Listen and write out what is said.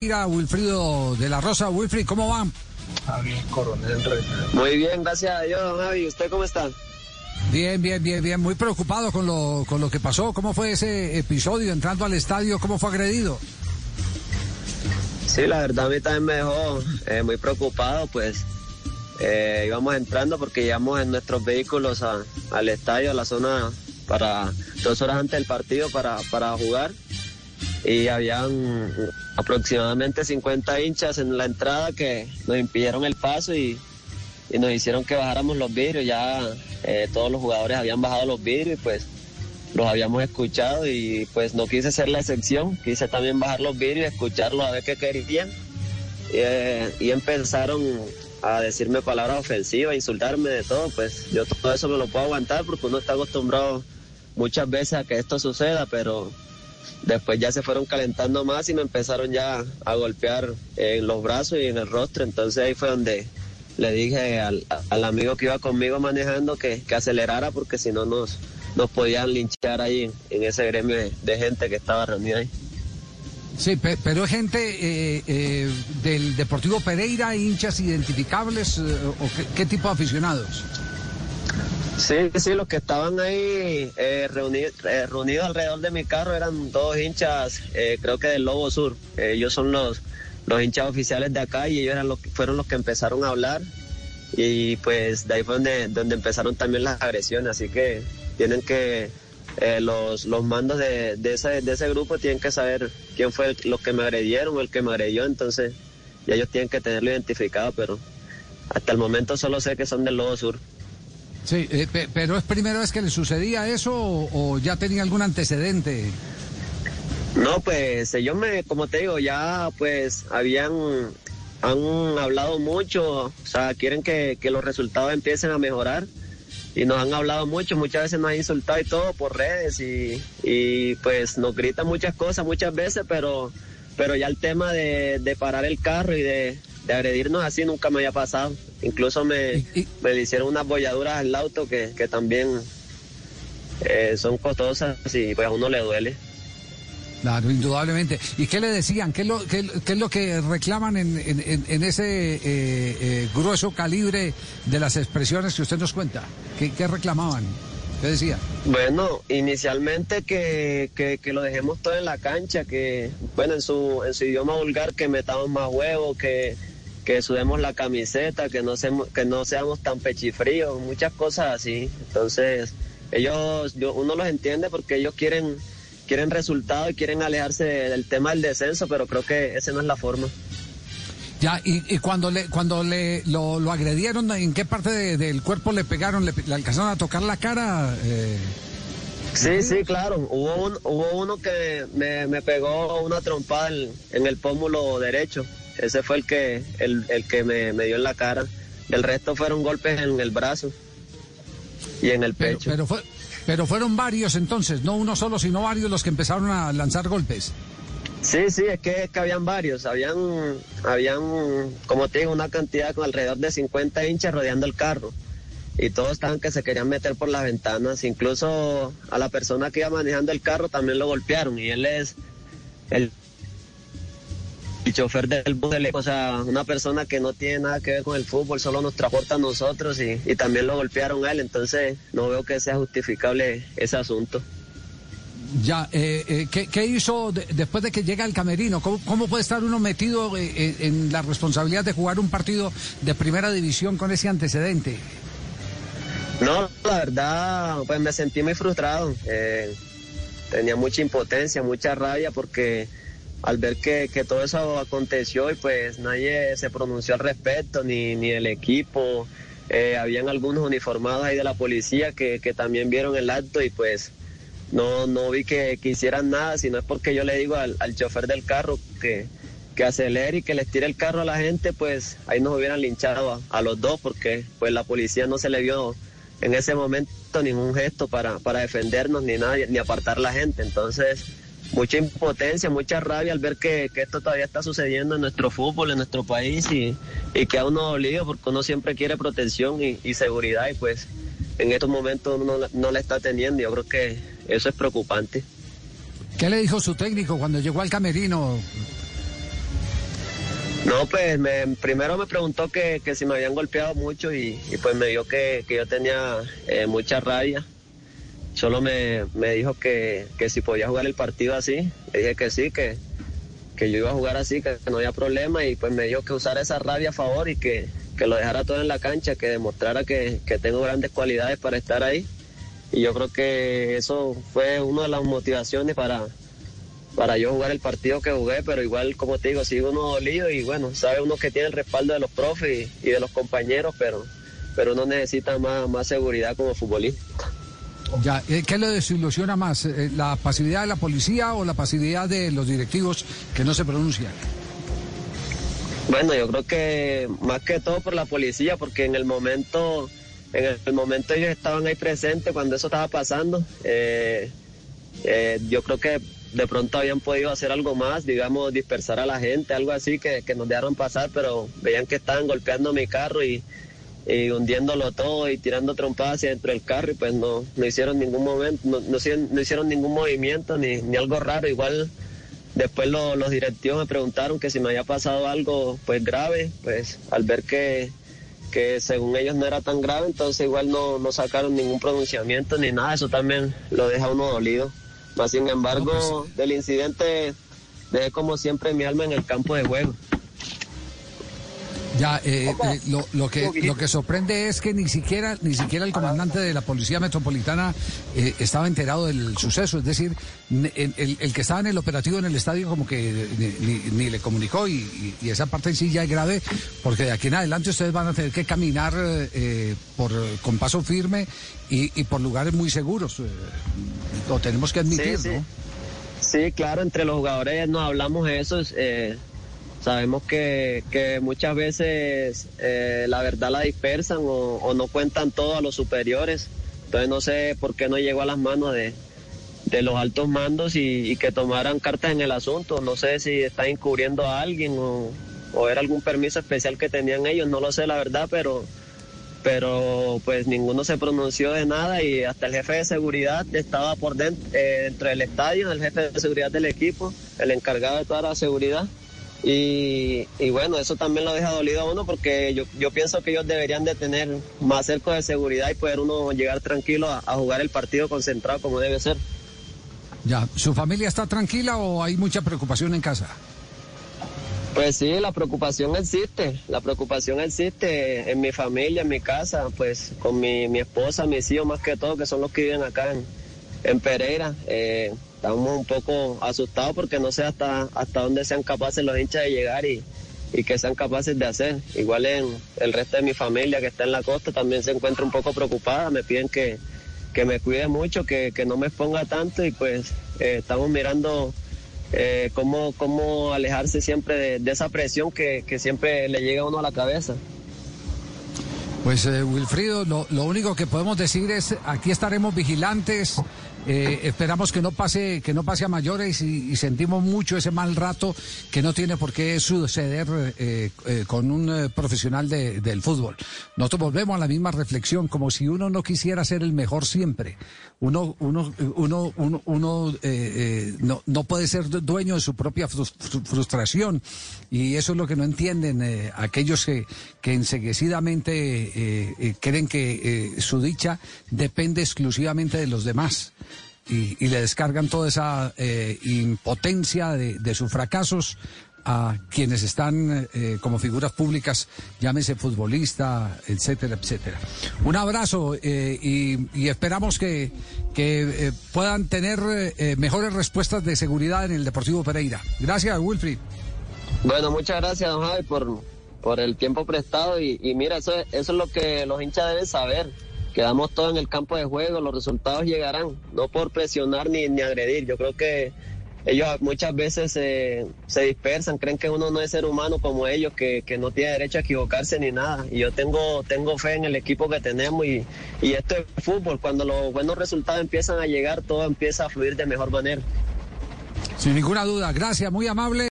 Wilfrido de la Rosa. Wilfrid, ¿cómo va? Coronel Muy bien, gracias a Dios, don Javi. ¿Usted cómo está? Bien, bien, bien, bien. Muy preocupado con lo, con lo que pasó. ¿Cómo fue ese episodio entrando al estadio? ¿Cómo fue agredido? Sí, la verdad a mí también me dejó eh, muy preocupado, pues eh, íbamos entrando porque íbamos en nuestros vehículos al estadio, a la zona para dos horas antes del partido para, para jugar y habían aproximadamente 50 hinchas en la entrada que nos impidieron el paso y, nos hicieron que bajáramos los vidrios. Ya eh, todos los jugadores habían bajado los vidrios y pues los habíamos escuchado y pues no quise ser la excepción, quise también bajar los vidrios y escucharlos a ver qué querían. Eh, y empezaron a decirme palabras ofensivas, insultarme de todo, pues yo todo eso me lo puedo aguantar porque uno está acostumbrado muchas veces a que esto suceda, pero después ya se fueron calentando más y me empezaron ya a golpear en los brazos y en el rostro, entonces ahí fue donde le dije al, amigo que iba conmigo manejando que, acelerara porque si no nos, nos podían linchar ahí en, ese gremio de, gente que estaba reunida ahí. Sí, pero es gente eh, eh, del Deportivo Pereira, hinchas identificables eh, o qué tipo de aficionados. Sí, sí, los que estaban ahí eh, reunidos, eh, reunidos alrededor de mi carro eran dos hinchas, eh, creo que del Lobo Sur. ellos son los, los hinchas oficiales de acá y ellos eran los, fueron los que empezaron a hablar. Y pues de ahí fue donde, donde empezaron también las agresiones. Así que tienen que, los, los mandos de, de, ese, de ese grupo tienen que saber quién fue los que me agredieron o el que me agredió. Entonces, y ellos tienen que tenerlo identificado, pero hasta el momento solo sé que son del Lobo Sur. Sí, eh, pero ¿es primera vez que le sucedía eso o, ya tenía algún antecedente? No, pues ellos me, como te digo, ya pues habían, han hablado mucho, o sea, quieren que, los resultados empiecen a mejorar y nos han hablado mucho, muchas veces nos han insultado y todo por redes y, y pues nos gritan muchas cosas muchas veces, pero, pero ya el tema de, de parar el carro y de, de agredirnos así nunca me había pasado. Incluso me, me hicieron unas bolladuras al auto que, también eh, son costosas y pues a uno le duele. Claro, indudablemente. ¿Y qué le decían? ¿Qué es lo, qué, es lo que reclaman en, en, ese eh, eh, grueso calibre de las expresiones que usted nos cuenta? ¿Qué, qué reclamaban? ¿Qué decía? Bueno, inicialmente que, que, que, lo dejemos todo en la cancha, que, bueno, en su, en su idioma vulgar, que metamos más huevos, que, que sudemos la camiseta, que no, seamos, que no seamos tan pechifríos, muchas cosas así. Entonces, ellos, yo, uno los entiende porque ellos quieren, quieren resultados y quieren alejarse del tema del descenso, pero creo que esa no es la forma. Ya, y, cuando le cuando le lo, lo agredieron, ¿en qué parte del cuerpo le pegaron? ¿Le, alcanzaron a tocar la cara? Eh... Sí, sí, claro. Hubo, un, hubo uno que me, me pegó una trompada en, en el pómulo derecho. Ese fue el que, el, el que me, dio en la cara. El resto fueron golpes en el brazo y en el pecho. Pero, fue, pero fueron varios entonces, no uno solo, sino varios los que empezaron a lanzar golpes. Sí, sí, es que, es que habían varios, habían, habían, como te digo, una cantidad con alrededor de 50 hinchas rodeando el carro. Y todos estaban que se querían meter por las ventanas, incluso a la persona que iba manejando el carro también lo golpearon y él es, el el chofer del bus, o sea, una persona que no tiene nada que ver con el fútbol, solo nos transporta a nosotros y, también lo golpearon a él, entonces no veo que sea justificable ese asunto. Ya, eh, eh ¿qué, hizo después de que llega el camerino? ¿Cómo, puede estar uno metido eh, eh, en la responsabilidad de jugar un partido de primera división con ese antecedente? No, la verdad, pues me sentí muy frustrado. tenía mucha impotencia, mucha rabia porque al ver que, todo eso aconteció y pues nadie se pronunció al respecto, ni, ni el equipo. Eh, habían algunos uniformados ahí de la policía que, también vieron el acto y pues no, no vi que, que hicieran nada, sino es porque yo le digo al, al chofer del carro que, que acelere y que les tire el carro a la gente, pues ahí nos hubieran linchado a, a, los dos porque pues la policía no se le vio en ese momento ningún gesto para, para defendernos ni nada, ni apartar la gente. Entonces mucha impotencia, mucha rabia al ver que, esto todavía está sucediendo en nuestro fútbol, en nuestro país y, y que a uno dolido porque uno siempre quiere protección y, seguridad y pues en estos momentos uno no, la está teniendo. Yo creo que eso es preocupante. ¿Qué le dijo su técnico cuando llegó al camerino? No, pues me, primero me preguntó que, si me habían golpeado mucho y, pues me vio que, yo tenía eh, mucha rabia. Solo me, dijo que, si podía jugar el partido así. Le dije que sí, que, que yo iba a jugar así, que, no había problema y pues me dijo que usara esa rabia a favor y que, lo dejara todo en la cancha, que demostrara que, tengo grandes cualidades para estar ahí. Y yo creo que eso fue una de las motivaciones para, para yo jugar el partido que jugué, pero igual, como te digo, sigo uno dolido y bueno, sabe uno que tiene el respaldo de los profes y, de los compañeros, pero, pero uno necesita más, más seguridad como futbolista. Ya, eh, ¿qué le desilusiona más? Eh, ¿La pasividad de la policía o la pasividad de los directivos que no se pronuncian? Bueno, yo creo que más que todo por la policía, porque en el momento, en el momento ellos estaban ahí presentes cuando eso estaba pasando. Eh, yo creo que de pronto habían podido hacer algo más, digamos, dispersar a la gente, algo así que, que nos dejaron pasar, pero veían que estaban golpeando mi carro y y hundiéndolo todo y tirando trompadas hacia dentro del carro y pues no, no hicieron ningún momento, no, no, hicieron ningún movimiento ni, ni algo raro. Igual después los directivos me preguntaron que si me había pasado algo pues grave, pues al ver que, que según ellos no era tan grave, entonces igual no, no sacaron ningún pronunciamiento ni nada, eso también lo deja uno dolido. Más sin embargo, pues del incidente dejé como siempre mi alma en el campo de juego. Ya, eh, eh, lo, que, lo que sorprende es que ni siquiera, ni siquiera el comandante de la Policía Metropolitana eh, estaba enterado del suceso. Es decir, el, que estaba en el operativo en el estadio como que ni, le comunicó y, esa parte en sí ya es grave porque de aquí en adelante ustedes van a tener que caminar por, con paso firme y, por lugares muy seguros. lo tenemos que admitir, sí, ¿no? Sí, claro, entre los jugadores nos hablamos eso. Sabemos que, muchas veces eh, la verdad la dispersan o, no cuentan todo a los superiores. Entonces no sé por qué no llegó a las manos de, los altos mandos y, que tomaran cartas en el asunto. No sé si están encubriendo a alguien o, o, era algún permiso especial que tenían ellos, no lo sé la verdad, pero, pero pues ninguno se pronunció de nada y hasta el jefe de seguridad estaba por dentro, eh, dentro del estadio, el jefe de seguridad del equipo, el encargado de toda la seguridad y, bueno, eso también lo deja dolido a uno porque yo, yo pienso que ellos deberían de tener más cerco de seguridad y poder uno llegar tranquilo a, jugar el partido concentrado como debe ser. Ya, ¿su familia está tranquila o hay mucha preocupación en casa? Pues sí, la preocupación existe, la preocupación existe en mi familia, en mi casa, pues con mi, mi esposa, mis hijos más que todo, que son los que viven acá en, en Pereira. Eh, estamos un poco asustados porque no sé hasta, hasta dónde sean capaces los hinchas de llegar y, y que sean capaces de hacer. Igual en el resto de mi familia que está en la costa también se encuentra un poco preocupada, me piden que, que me cuide mucho, que, que, no me exponga tanto y pues eh, estamos mirando eh, cómo, cómo alejarse siempre de, esa presión que, que, siempre le llega a uno a la cabeza. Pues eh, Wilfrido, lo, lo único que podemos decir es aquí estaremos vigilantes. Eh, esperamos que no pase, que no pase a mayores y, sentimos mucho ese mal rato que no tiene por qué suceder eh, eh, con un profesional del fútbol. Nosotros volvemos a la misma reflexión, como si uno no quisiera ser el mejor siempre. Uno, uno, uno, uno, uno no, no, puede ser dueño de su propia frustración y eso es lo que no entienden aquellos que, que enseguecidamente creen que su dicha depende exclusivamente de los demás y, le descargan toda esa eh, impotencia de, sus fracasos a quienes están eh, como figuras públicas, llámese futbolista, etcétera, etcétera. Un abrazo eh, y, esperamos que, que puedan tener mejores respuestas de seguridad en el Deportivo Pereira. Gracias, Wilfried. Bueno, muchas gracias, don Javi, por, por el tiempo prestado y, y mira, eso, eso es lo que los hinchas deben saber quedamos todos en el campo de juego, los resultados llegarán, no por presionar ni, ni agredir. Yo creo que ellos muchas veces se dispersan, creen que uno no es ser humano como ellos, que, no tiene derecho a equivocarse ni nada. Y yo tengo, tengo fe en el equipo que tenemos y, y esto es fútbol. Cuando los buenos resultados empiezan a llegar, todo empieza a fluir de mejor manera. Sin ninguna duda, gracias, muy amable.